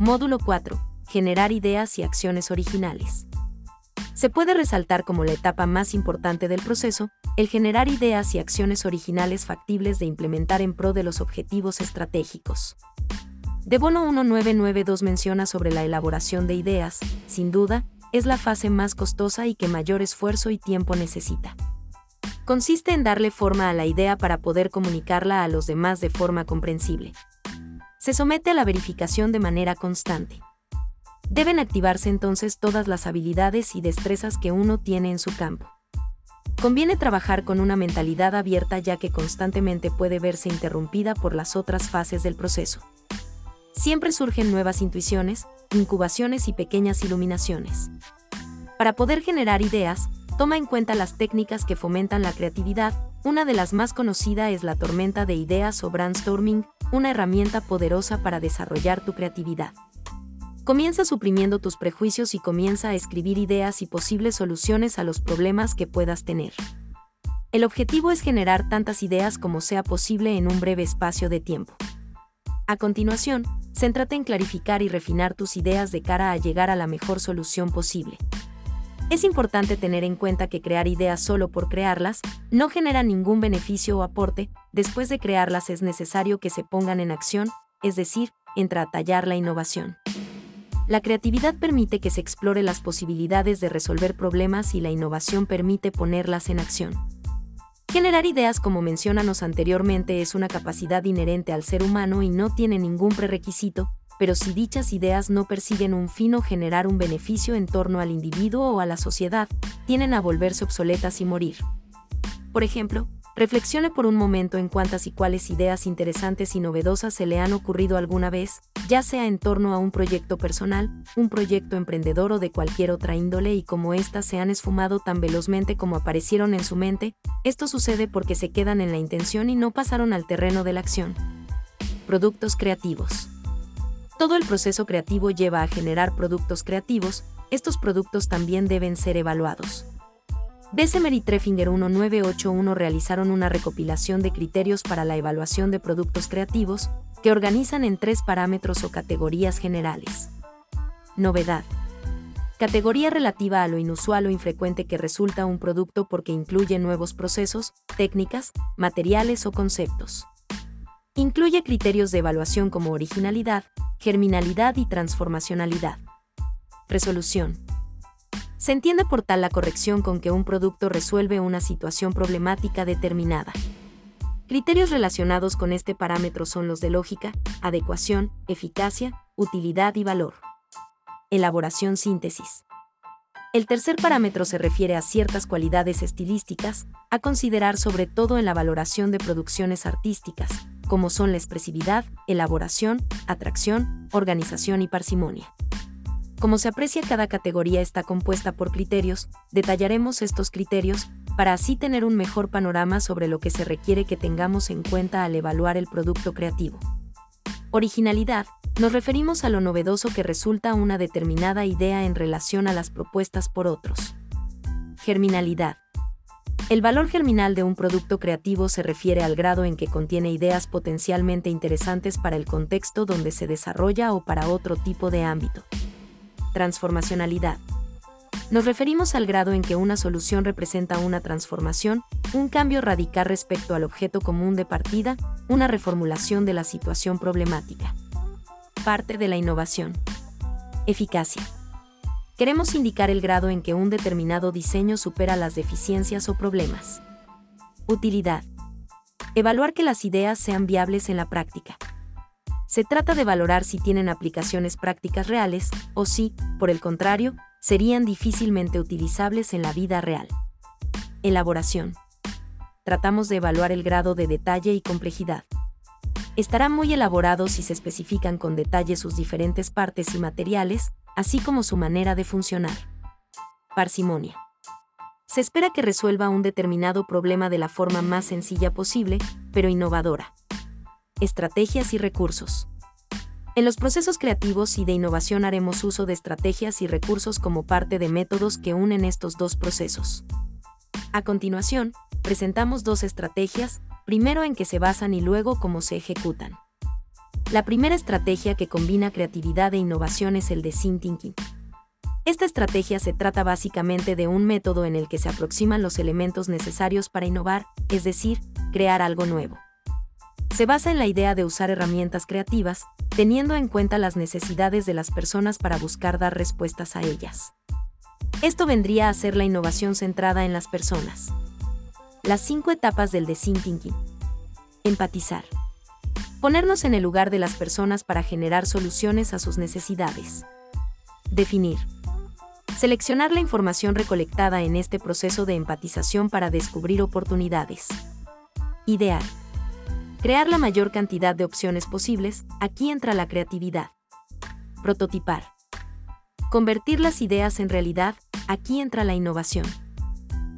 Módulo 4. Generar ideas y acciones originales. Se puede resaltar como la etapa más importante del proceso, el generar ideas y acciones originales factibles de implementar en pro de los objetivos estratégicos. De Bono 1992 menciona sobre la elaboración de ideas, sin duda, es la fase más costosa y que mayor esfuerzo y tiempo necesita. Consiste en darle forma a la idea para poder comunicarla a los demás de forma comprensible. Se somete a la verificación de manera constante. Deben activarse entonces todas las habilidades y destrezas que uno tiene en su campo. Conviene trabajar con una mentalidad abierta ya que constantemente puede verse interrumpida por las otras fases del proceso. Siempre surgen nuevas intuiciones, incubaciones y pequeñas iluminaciones. Para poder generar ideas, toma en cuenta las técnicas que fomentan la creatividad, una de las más conocidas es la tormenta de ideas o brainstorming, una herramienta poderosa para desarrollar tu creatividad. Comienza suprimiendo tus prejuicios y comienza a escribir ideas y posibles soluciones a los problemas que puedas tener. El objetivo es generar tantas ideas como sea posible en un breve espacio de tiempo. A continuación, céntrate en clarificar y refinar tus ideas de cara a llegar a la mejor solución posible. Es importante tener en cuenta que crear ideas solo por crearlas no genera ningún beneficio o aporte, después de crearlas es necesario que se pongan en acción, es decir, entra a tallar la innovación. La creatividad permite que se explore las posibilidades de resolver problemas y la innovación permite ponerlas en acción. Generar ideas como mencionamos anteriormente es una capacidad inherente al ser humano y no tiene ningún prerequisito, pero si dichas ideas no persiguen un fin o generar un beneficio en torno al individuo o a la sociedad, tienen a volverse obsoletas y morir. Por ejemplo, Reflexione por un momento en cuántas y cuáles ideas interesantes y novedosas se le han ocurrido alguna vez, ya sea en torno a un proyecto personal, un proyecto emprendedor o de cualquier otra índole y como éstas se han esfumado tan velozmente como aparecieron en su mente, esto sucede porque se quedan en la intención y no pasaron al terreno de la acción. Productos creativos. Todo el proceso creativo lleva a generar productos creativos, estos productos también deben ser evaluados. Bessemer y Treffinger 1981 realizaron una recopilación de criterios para la evaluación de productos creativos, que organizan en tres parámetros o categorías generales. Novedad. Categoría relativa a lo inusual o infrecuente que resulta un producto porque incluye nuevos procesos, técnicas, materiales o conceptos. Incluye criterios de evaluación como originalidad, germinalidad y transformacionalidad. Resolución se entiende por tal la corrección con que un producto resuelve una situación problemática determinada. Criterios relacionados con este parámetro son los de lógica, adecuación, eficacia, utilidad y valor. Elaboración síntesis. El tercer parámetro se refiere a ciertas cualidades estilísticas, a considerar sobre todo en la valoración de producciones artísticas, como son la expresividad, elaboración, atracción, organización y parsimonia. Como se aprecia, cada categoría está compuesta por criterios, detallaremos estos criterios, para así tener un mejor panorama sobre lo que se requiere que tengamos en cuenta al evaluar el producto creativo. Originalidad. Nos referimos a lo novedoso que resulta una determinada idea en relación a las propuestas por otros. Germinalidad. El valor germinal de un producto creativo se refiere al grado en que contiene ideas potencialmente interesantes para el contexto donde se desarrolla o para otro tipo de ámbito transformacionalidad. Nos referimos al grado en que una solución representa una transformación, un cambio radical respecto al objeto común de partida, una reformulación de la situación problemática. Parte de la innovación. Eficacia. Queremos indicar el grado en que un determinado diseño supera las deficiencias o problemas. Utilidad. Evaluar que las ideas sean viables en la práctica. Se trata de valorar si tienen aplicaciones prácticas reales o si, por el contrario, serían difícilmente utilizables en la vida real. Elaboración. Tratamos de evaluar el grado de detalle y complejidad. Estará muy elaborado si se especifican con detalle sus diferentes partes y materiales, así como su manera de funcionar. Parsimonia. Se espera que resuelva un determinado problema de la forma más sencilla posible, pero innovadora estrategias y recursos. En los procesos creativos y de innovación haremos uso de estrategias y recursos como parte de métodos que unen estos dos procesos. A continuación, presentamos dos estrategias, primero en qué se basan y luego cómo se ejecutan. La primera estrategia que combina creatividad e innovación es el design thinking. Esta estrategia se trata básicamente de un método en el que se aproximan los elementos necesarios para innovar, es decir, crear algo nuevo. Se basa en la idea de usar herramientas creativas, teniendo en cuenta las necesidades de las personas para buscar dar respuestas a ellas. Esto vendría a ser la innovación centrada en las personas. Las cinco etapas del design thinking. Empatizar. Ponernos en el lugar de las personas para generar soluciones a sus necesidades. Definir. Seleccionar la información recolectada en este proceso de empatización para descubrir oportunidades. Idear. Crear la mayor cantidad de opciones posibles, aquí entra la creatividad. Prototipar. Convertir las ideas en realidad, aquí entra la innovación.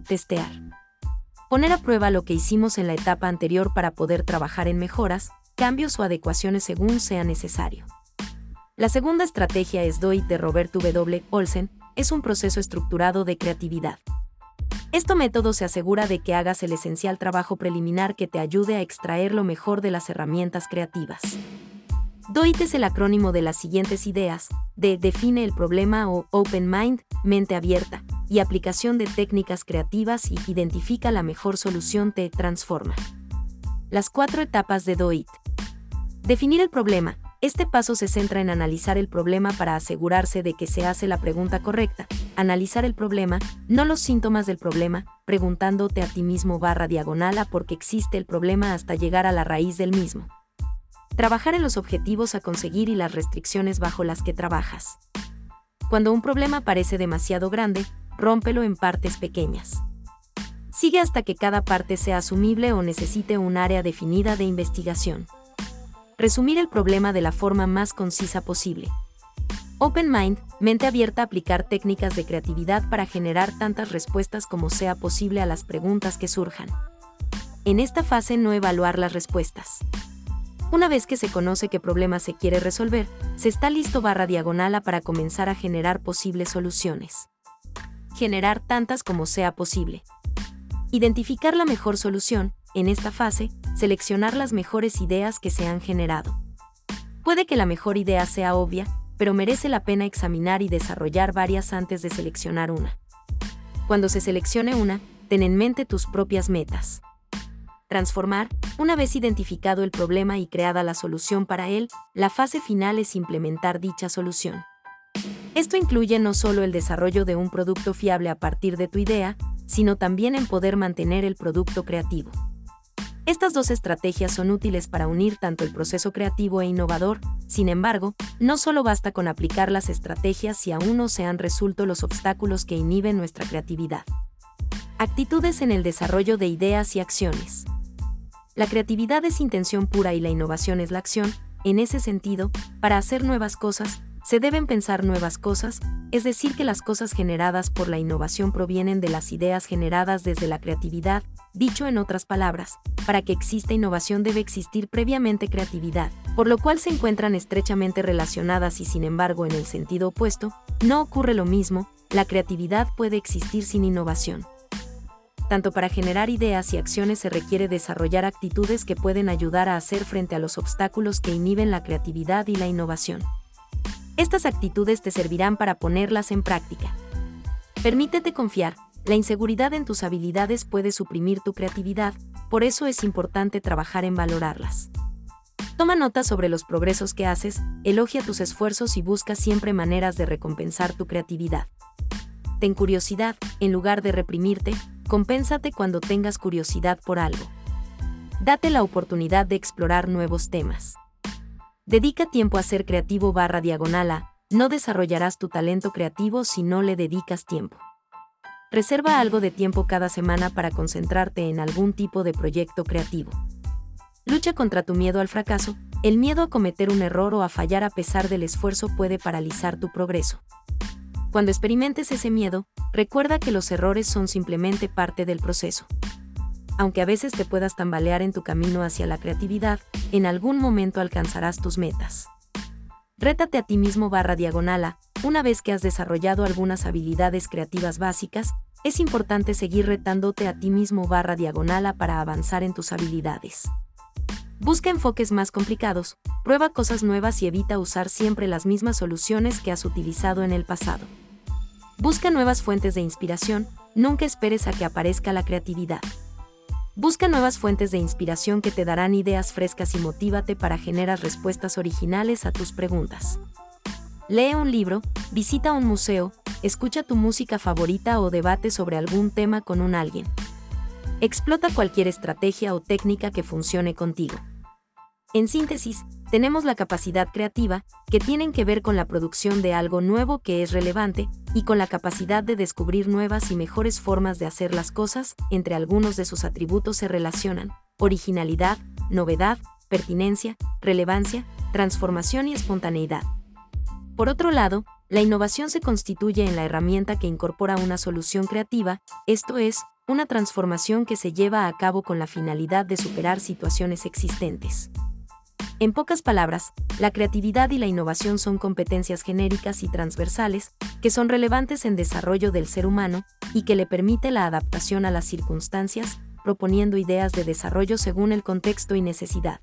Testear. Poner a prueba lo que hicimos en la etapa anterior para poder trabajar en mejoras, cambios o adecuaciones según sea necesario. La segunda estrategia es DOIT de Robert W. Olsen, es un proceso estructurado de creatividad. Este método se asegura de que hagas el esencial trabajo preliminar que te ayude a extraer lo mejor de las herramientas creativas. DOIT es el acrónimo de las siguientes ideas, de define el problema o open mind, mente abierta, y aplicación de técnicas creativas y identifica la mejor solución te transforma. Las cuatro etapas de DOIT. Definir el problema, este paso se centra en analizar el problema para asegurarse de que se hace la pregunta correcta. Analizar el problema, no los síntomas del problema, preguntándote a ti mismo barra diagonal a por qué existe el problema hasta llegar a la raíz del mismo. Trabajar en los objetivos a conseguir y las restricciones bajo las que trabajas. Cuando un problema parece demasiado grande, rómpelo en partes pequeñas. Sigue hasta que cada parte sea asumible o necesite un área definida de investigación resumir el problema de la forma más concisa posible. Open Mind, mente abierta a aplicar técnicas de creatividad para generar tantas respuestas como sea posible a las preguntas que surjan. En esta fase no evaluar las respuestas. Una vez que se conoce qué problema se quiere resolver, se está listo barra diagonal para comenzar a generar posibles soluciones. Generar tantas como sea posible. Identificar la mejor solución, en esta fase, seleccionar las mejores ideas que se han generado. Puede que la mejor idea sea obvia, pero merece la pena examinar y desarrollar varias antes de seleccionar una. Cuando se seleccione una, ten en mente tus propias metas. Transformar, una vez identificado el problema y creada la solución para él, la fase final es implementar dicha solución. Esto incluye no solo el desarrollo de un producto fiable a partir de tu idea, sino también en poder mantener el producto creativo. Estas dos estrategias son útiles para unir tanto el proceso creativo e innovador, sin embargo, no solo basta con aplicar las estrategias si aún no se han resuelto los obstáculos que inhiben nuestra creatividad. Actitudes en el desarrollo de ideas y acciones. La creatividad es intención pura y la innovación es la acción, en ese sentido, para hacer nuevas cosas, se deben pensar nuevas cosas, es decir, que las cosas generadas por la innovación provienen de las ideas generadas desde la creatividad, dicho en otras palabras, para que exista innovación debe existir previamente creatividad, por lo cual se encuentran estrechamente relacionadas y sin embargo en el sentido opuesto, no ocurre lo mismo, la creatividad puede existir sin innovación. Tanto para generar ideas y acciones se requiere desarrollar actitudes que pueden ayudar a hacer frente a los obstáculos que inhiben la creatividad y la innovación. Estas actitudes te servirán para ponerlas en práctica. Permítete confiar, la inseguridad en tus habilidades puede suprimir tu creatividad, por eso es importante trabajar en valorarlas. Toma nota sobre los progresos que haces, elogia tus esfuerzos y busca siempre maneras de recompensar tu creatividad. Ten curiosidad, en lugar de reprimirte, compénsate cuando tengas curiosidad por algo. Date la oportunidad de explorar nuevos temas. Dedica tiempo a ser creativo barra diagonal a, no desarrollarás tu talento creativo si no le dedicas tiempo. Reserva algo de tiempo cada semana para concentrarte en algún tipo de proyecto creativo. Lucha contra tu miedo al fracaso, el miedo a cometer un error o a fallar a pesar del esfuerzo puede paralizar tu progreso. Cuando experimentes ese miedo, recuerda que los errores son simplemente parte del proceso aunque a veces te puedas tambalear en tu camino hacia la creatividad, en algún momento alcanzarás tus metas. Rétate a ti mismo barra diagonala, una vez que has desarrollado algunas habilidades creativas básicas, es importante seguir retándote a ti mismo barra diagonala para avanzar en tus habilidades. Busca enfoques más complicados, prueba cosas nuevas y evita usar siempre las mismas soluciones que has utilizado en el pasado. Busca nuevas fuentes de inspiración, nunca esperes a que aparezca la creatividad. Busca nuevas fuentes de inspiración que te darán ideas frescas y motívate para generar respuestas originales a tus preguntas. Lee un libro, visita un museo, escucha tu música favorita o debate sobre algún tema con un alguien. Explota cualquier estrategia o técnica que funcione contigo. En síntesis, tenemos la capacidad creativa, que tienen que ver con la producción de algo nuevo que es relevante, y con la capacidad de descubrir nuevas y mejores formas de hacer las cosas, entre algunos de sus atributos se relacionan, originalidad, novedad, pertinencia, relevancia, transformación y espontaneidad. Por otro lado, la innovación se constituye en la herramienta que incorpora una solución creativa, esto es, una transformación que se lleva a cabo con la finalidad de superar situaciones existentes. En pocas palabras, la creatividad y la innovación son competencias genéricas y transversales que son relevantes en desarrollo del ser humano y que le permite la adaptación a las circunstancias, proponiendo ideas de desarrollo según el contexto y necesidad.